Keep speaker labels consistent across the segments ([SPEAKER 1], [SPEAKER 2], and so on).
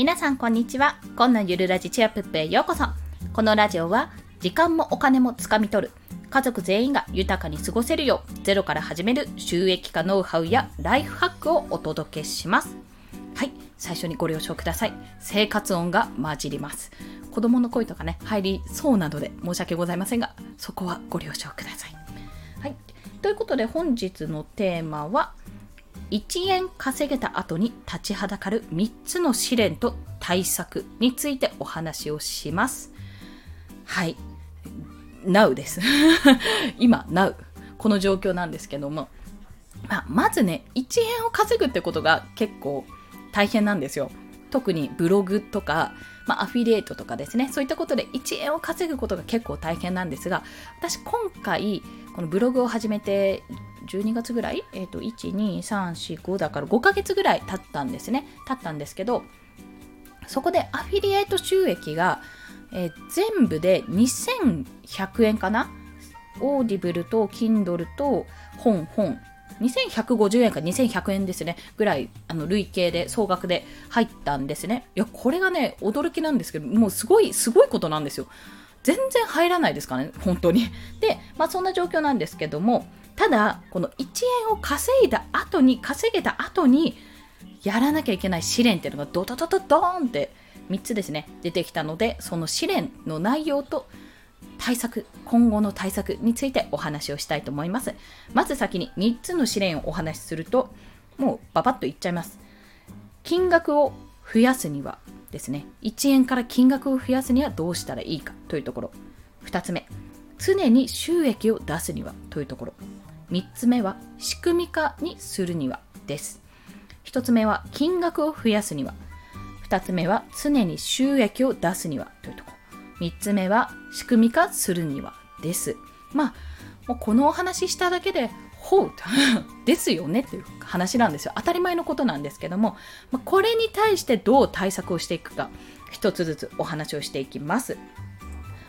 [SPEAKER 1] 皆さんこんにちは。こんなゆるラジチアップへようこそ。このラジオは時間もお金もつかみ取る。家族全員が豊かに過ごせるようゼロから始める収益化ノウハウやライフハックをお届けします。はい、最初にご了承ください。生活音が混じります。子供の声とかね、入りそうなので申し訳ございませんが、そこはご了承ください。はい、ということで本日のテーマは、1円稼げた後に立ちはだかる3つの試練と対策についてお話をします。はい。Now です。今、Now。この状況なんですけども。まあ、まずね、1円を稼ぐってことが結構大変なんですよ。特にブログとか、まあ、アフィリエイトとかですね、そういったことで1円を稼ぐことが結構大変なんですが、私今回、このブログを始めて12月ぐらい、えっ、ー、と、1、2、3、4、5だから5ヶ月ぐらい経ったんですね。経ったんですけど、そこでアフィリエイト収益が、えー、全部で2100円かな？ Audible と Kindle と本、本。2150円か2100円ですね。ぐらい、あの、累計で、総額で入ったんですね。いや、これがね、驚きなんですけど、もうすごい、すごいことなんですよ。全然入らないですかね、本当に。で、まあそんな状況なんですけども、ただ、この1円を稼いだ後に、稼げた後に、やらなきゃいけない試練っていうのがドドドドドーンって3つですね、出てきたので、その試練の内容と対策、今後の対策についてお話をしたいと思います。まず先に3つの試練をお話しすると、もうババッといっちゃいます。金額を増やすにはですね、1円から金額を増やすにはどうしたらいいかというところ。2つ目、常に収益を出すにはというところ。3つ目は仕組み化にするにはです。1つ目は金額を増やすには。2つ目は常に収益を出すにはというところ。3つ目は仕組み化するにはです。まあ、もうこのお話ししただけで、ほう ですよねっていう話なんですよ。当たり前のことなんですけども、まあ、これに対してどう対策をしていくか、一つずつお話をしていきます。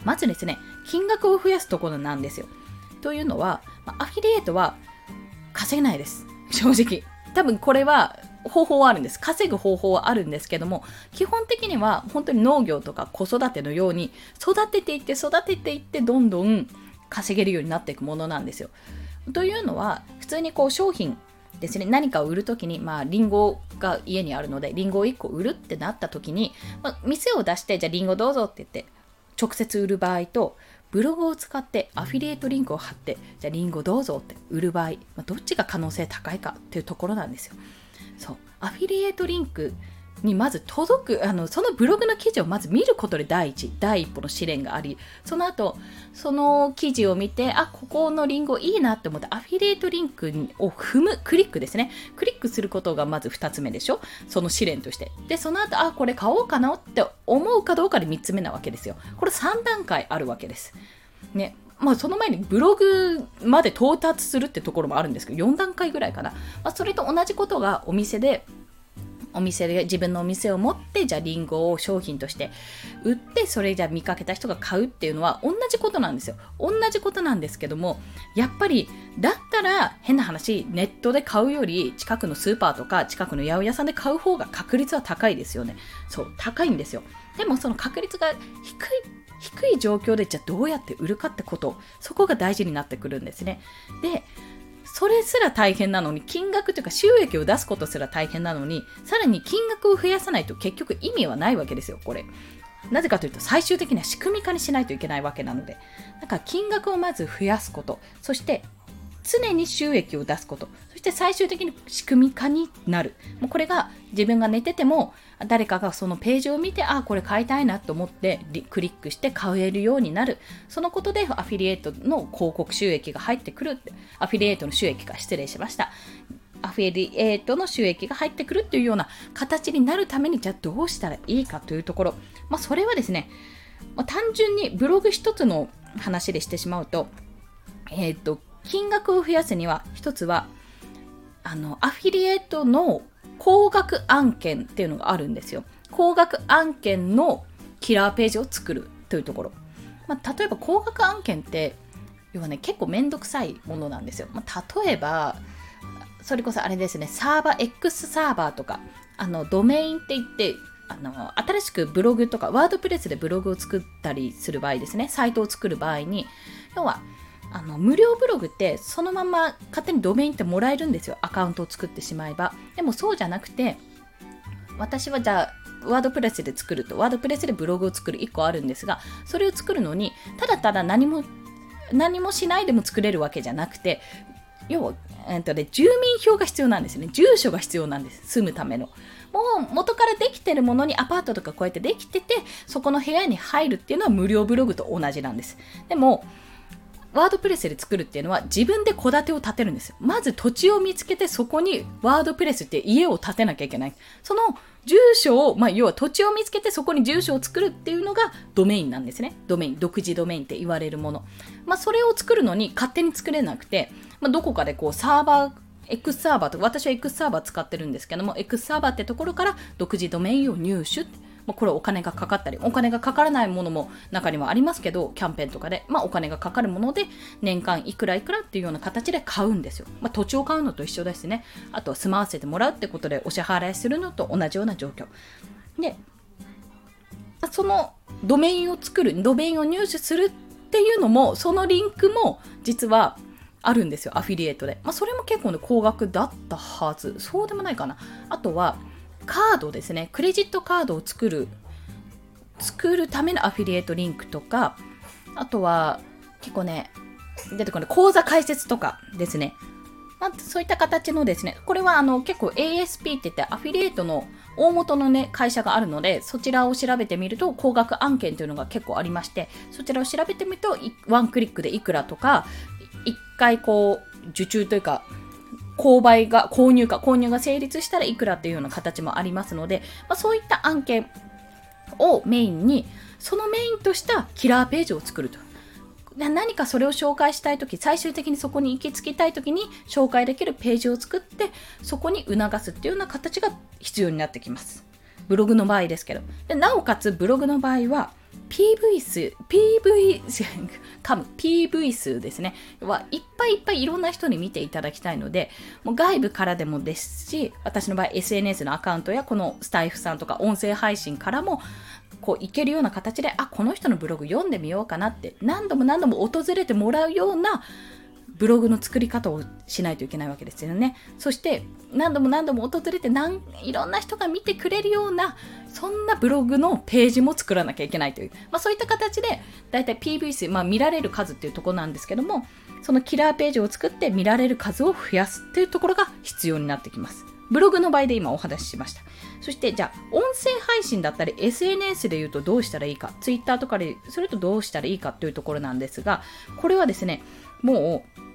[SPEAKER 1] まずですね、金額を増やすところなんですよ。というのは、まアフィリエイトは稼げないです。正直。多分これは方法はあるんです。稼ぐ方法はあるんですけども、基本的には本当に農業とか子育てのように育てていって育てていってどんどん稼げるようになっていくものなんですよ。というのは、普通にこう商品ですね、何かを売るときに、まあ、リンゴが家にあるので、リンゴを1個売るってなったときに、まあ、店を出して、じゃあリンゴどうぞって言って、直接売る場合と、ブログを使ってアフィリエイトリンクを貼って、じゃあリンゴどうぞって売る場合、まあ、どっちが可能性高いかっていうところなんですよ。そう。アフィリエイトリンクにまず届く、あの、そのブログの記事をまず見ることで第一、第一歩の試練があり、その後、その記事を見て、あ、ここのリンゴいいなって思って、アフィリエイトリンクを踏む、クリックですね。クリックすることがまず2つ目でしょ？その試練として。で、その後、あ、これ買おうかなって思うかどうかで3つ目なわけですよ。これ3段階あるわけです。ね。まあ、その前にブログまで到達するってところもあるんですけど、4段階ぐらいかな。まあ、それと同じことがお店でお店で自分のお店を持ってじゃあリンゴを商品として売ってそれじゃ見かけた人が買うっていうのは同じことなんですよ。同じことなんですけどもやっぱりだったら変な話ネットで買うより近くのスーパーとか近くの八百屋さんで買う方が確率は高いですよね。そう高いんですよ。でもその確率が低い低い状況でじゃあどうやって売るかってことそこが大事になってくるんですね。でそれすら大変なのに、金額というか収益を出すことすら大変なのに、さらに金額を増やさないと結局意味はないわけですよ、これ。なぜかというと、最終的には仕組み化にしないといけないわけなので。だか金額をまず増やすこと、そして常に収益を出すこと、そして最終的に仕組み化になる。もうこれが自分が寝てても、誰かがそのページを見て、ああ、これ買いたいなと思ってクリックして買えるようになる。そのことでアフィリエイトの広告収益が入ってくるって。アフィリエイトの収益が失礼しました。アフィリエイトの収益が入ってくるっていうような形になるために、じゃあどうしたらいいかというところ。まあ、それはですね、まあ、単純にブログ一つの話でしてしまうと、えっ、ー、と、金額を増やすには、一つは、あの、アフィリエイトの高額案件っていうのがあるんですよ。高額案件のキラーページを作るというところ。まあ、例えば高額案件って、要はね、結構めんどくさいものなんですよ。まあ、例えば、それこそあれですね、サーバー、X サーバーとか、あの、ドメインって言って、あの新しくブログとかワードプレスでブログを作ったりする場合ですねサイトを作る場合に要はあの無料ブログってそのまま勝手にドメインってもらえるんですよ。アカウントを作ってしまえば。でもそうじゃなくて私はじゃあワードプレスで作るとワードプレスでブログを作る1個あるんですがそれを作るのにただただ何も何もしないでも作れるわけじゃなくて要は、えーとね、住民票が必要なんですね。住所が必要なんです。住むための。もう元からできてるものにアパートとかこうやってできててそこの部屋に入るっていうのは無料ブログと同じなんです。でもワードプレスで作るっていうのは自分で戸建てを建てるんですよ。まず土地を見つけてそこにワードプレスって家を建てなきゃいけない。その住所を、まあ、要は土地を見つけてそこに住所を作るっていうのがドメインなんですね。ドメイン、独自ドメインって言われるもの。まあ、それを作るのに勝手に作れなくて、まあ、どこかでこうサーバー、X サーバーと私は X サーバー使ってるんですけども、X サーバーってところから独自ドメインを入手。まあ、これお金がかかったり、お金がかからないものも中にはありますけど、キャンペーンとかで、まあ、お金がかかるもので、年間いくらいくらっていうような形で買うんですよ。まあ、土地を買うのと一緒ですね。あとは住まわせてもらうってことでお支払いするのと同じような状況。で、そのドメインを作る、ドメインを入手するっていうのも、そのリンクも実はあるんですよ、アフィリエイトで。まあ、それも結構ね、高額だったはず。そうでもないかな。あとは、カードですね。クレジットカードを作る、作るためのアフィリエイトリンクとか、あとは、結構ね、出てこない、口座開設とかですね。まあ、そういった形のですね、これはあの結構 ASP って言ってアフィリエイトの大元のね、会社があるので、そちらを調べてみると、高額案件というのが結構ありまして、そちらを調べてみると、ワンクリックでいくらとか、一回こう、受注というか、購買が、購入か、購入が成立したらいくらっていうような形もありますので、まあ、そういった案件をメインに、そのメインとしたキラーページを作ると。何かそれを紹介したいとき、最終的にそこに行き着きたいときに紹介できるページを作って、そこに促すっていうような形が必要になってきます。ブログの場合ですけど。でなおかつ、ブログの場合は、PV 数、PV 数、噛む、PV 数ですね。はいっぱいいっぱいいろんな人に見ていただきたいので、もう外部からでもですし、私の場合 SNS のアカウントやこのスタイフさんとか音声配信からもこういけるような形であこの人のブログ読んでみようかなって何度も何度も訪れてもらうようなブログの作り方をしないといけないわけですよね。そして何度も何度も訪れて何いろんな人が見てくれるようなそんなブログのページも作らなきゃいけないという、まあ、そういった形でだいたい PV 数、まあ、見られる数っていうところなんですけどもそのキラーページを作って見られる数を増やすっていうところが必要になってきます。ブログの場合で今お話ししました。そしてじゃあ音声配信だったり SNS で言うとどうしたらいいか Twitter とかでするとどうしたらいいかというところなんですがこれはですねもう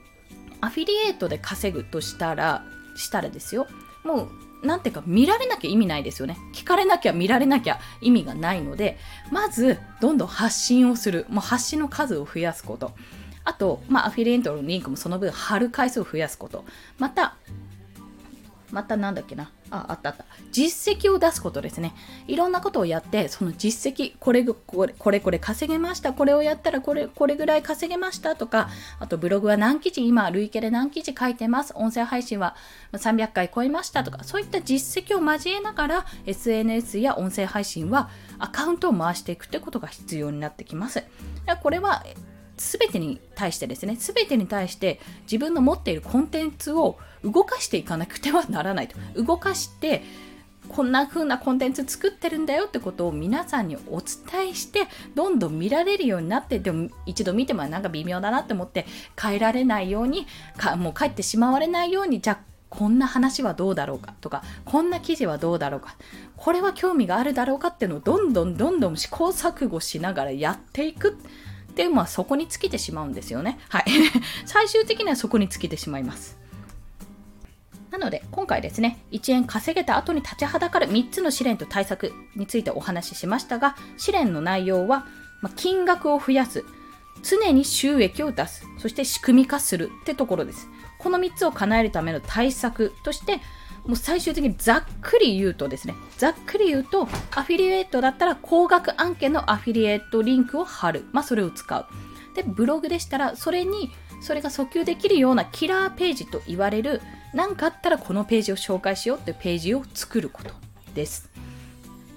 [SPEAKER 1] アフィリエイトで稼ぐとしたらしたらですよ。もうなんていうか見られなきゃ意味ないですよね。聞かれなきゃ見られなきゃ意味がないのでまずどんどん発信をする。もう発信の数を増やすこと。あと、まあ、アフィリエイトのリンクもその分貼る回数を増やすこと。またまたなんだっけな？あ、あったあった。実績を出すことですね。いろんなことをやって、その実績、これこれこれこれ稼げました、これをやったらこれこれぐらい稼げましたとか、あとブログは何記事、今、累計で何記事書いてます、音声配信は300回超えましたとか、そういった実績を交えながら、SNS や音声配信はアカウントを回していくってことが必要になってきます。これは全てに対してですね、全てに対して自分の持っているコンテンツを動かしていかなくてはならないと。動かして、こんな風なコンテンツ作ってるんだよってことを皆さんにお伝えして、どんどん見られるようになって、でも一度見てもなんか微妙だなって思って変えられないように、かもう帰ってしまわれないように、じゃあこんな話はどうだろうかとか、こんな記事はどうだろうか、これは興味があるだろうかっていうのをどんどんどんどん試行錯誤しながらやっていく。で、まあそこに尽きてしまうんですよね。はい。最終的にはそこに尽きてしまいます。なので、今回ですね、1円稼げた後に立ちはだかる3つの試練と対策についてお話ししましたが、試練の内容は、ま金額を増やす、常に収益を出す、そして仕組み化するってところです。この3つを叶えるための対策として、もう最終的にざっくり言うとですね、ざっくり言うと、アフィリエイトだったら高額案件のアフィリエイトリンクを貼る。まあ、それを使う。で、ブログでしたら、それに、それが訴求できるようなキラーページと言われる何かあったらこのページを紹介しようっていうページを作ることです。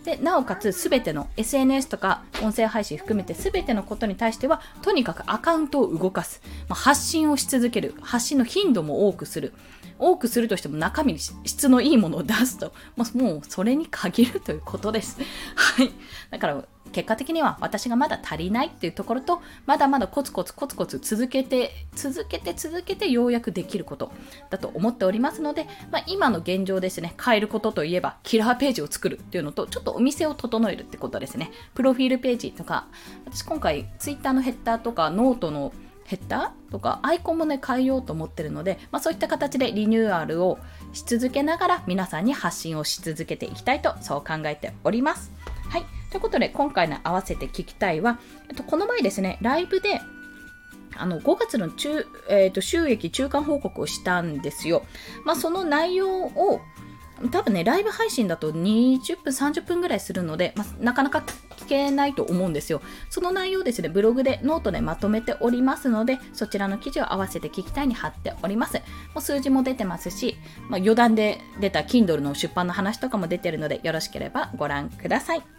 [SPEAKER 1] でなおかつ全ての SNS とか音声配信含めて全てのことに対してはとにかくアカウントを動かす、まあ、発信をし続ける。発信の頻度も多くする。多くするとしても中身に質のいいものを出すと、まあ、もうそれに限るということです。はい。だから結果的には私がまだ足りないっていうところとまだまだコツコツコツコツ続けて続けて続けてようやくできることだと思っておりますので、まあ、今の現状ですね変えることといえばキラーページを作るっていうのとちょっとお店を整えるってことですねプロフィールページとか私今回 Twitter のヘッダーとかノートのヘッダーとかアイコンもね変えようと思ってるので、まあ、そういった形でリニューアルをし続けながら皆さんに発信をし続けていきたいとそう考えております。はい。ということで、今回の合わせて聞きたいは、えっと、この前ですね、ライブで、あの5月の中、えーと、収益中間報告をしたんですよ。まあ、その内容を多分ね、ライブ配信だと20分、30分ぐらいするので、まあ、なかなか聞けないと思うんですよ。その内容ですね、ブログで、ノートでまとめておりますので、そちらの記事を合わせて聞きたいに貼っております。もう数字も出てますし、まあ、余談で出た Kindle の出版の話とかも出てるので、よろしければご覧ください。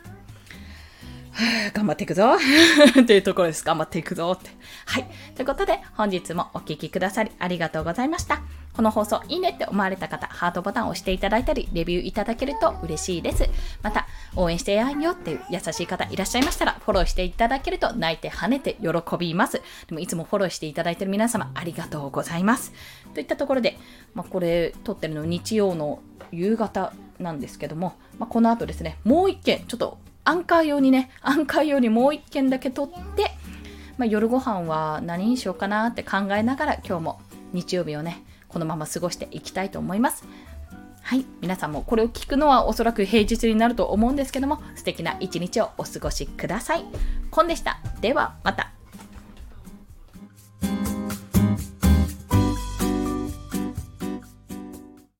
[SPEAKER 1] 頑張っていくぞ というところです。頑張っていくぞって。はい。ということで、本日もお聴きくださりありがとうございました。この放送いいねって思われた方、ハートボタンを押していただいたり、レビューいただけると嬉しいです。また、応援してやんよっていう優しい方いらっしゃいましたら、フォローしていただけると泣いて跳ねて喜びます。でもいつもフォローしていただいている皆様、ありがとうございます。といったところで、まあ、これ撮ってるの日曜の夕方なんですけども、まあ、この後ですね、もう一件、ちょっとアンカー用にね、アンカー用にもう一件だけ取って、まあ、夜ご飯は何にしようかなって考えながら今日も日曜日をね、このまま過ごしていきたいと思います。はい。皆さんもこれを聞くのはおそらく平日になると思うんですけども、素敵な一日をお過ごしください。コンでした。ではまた。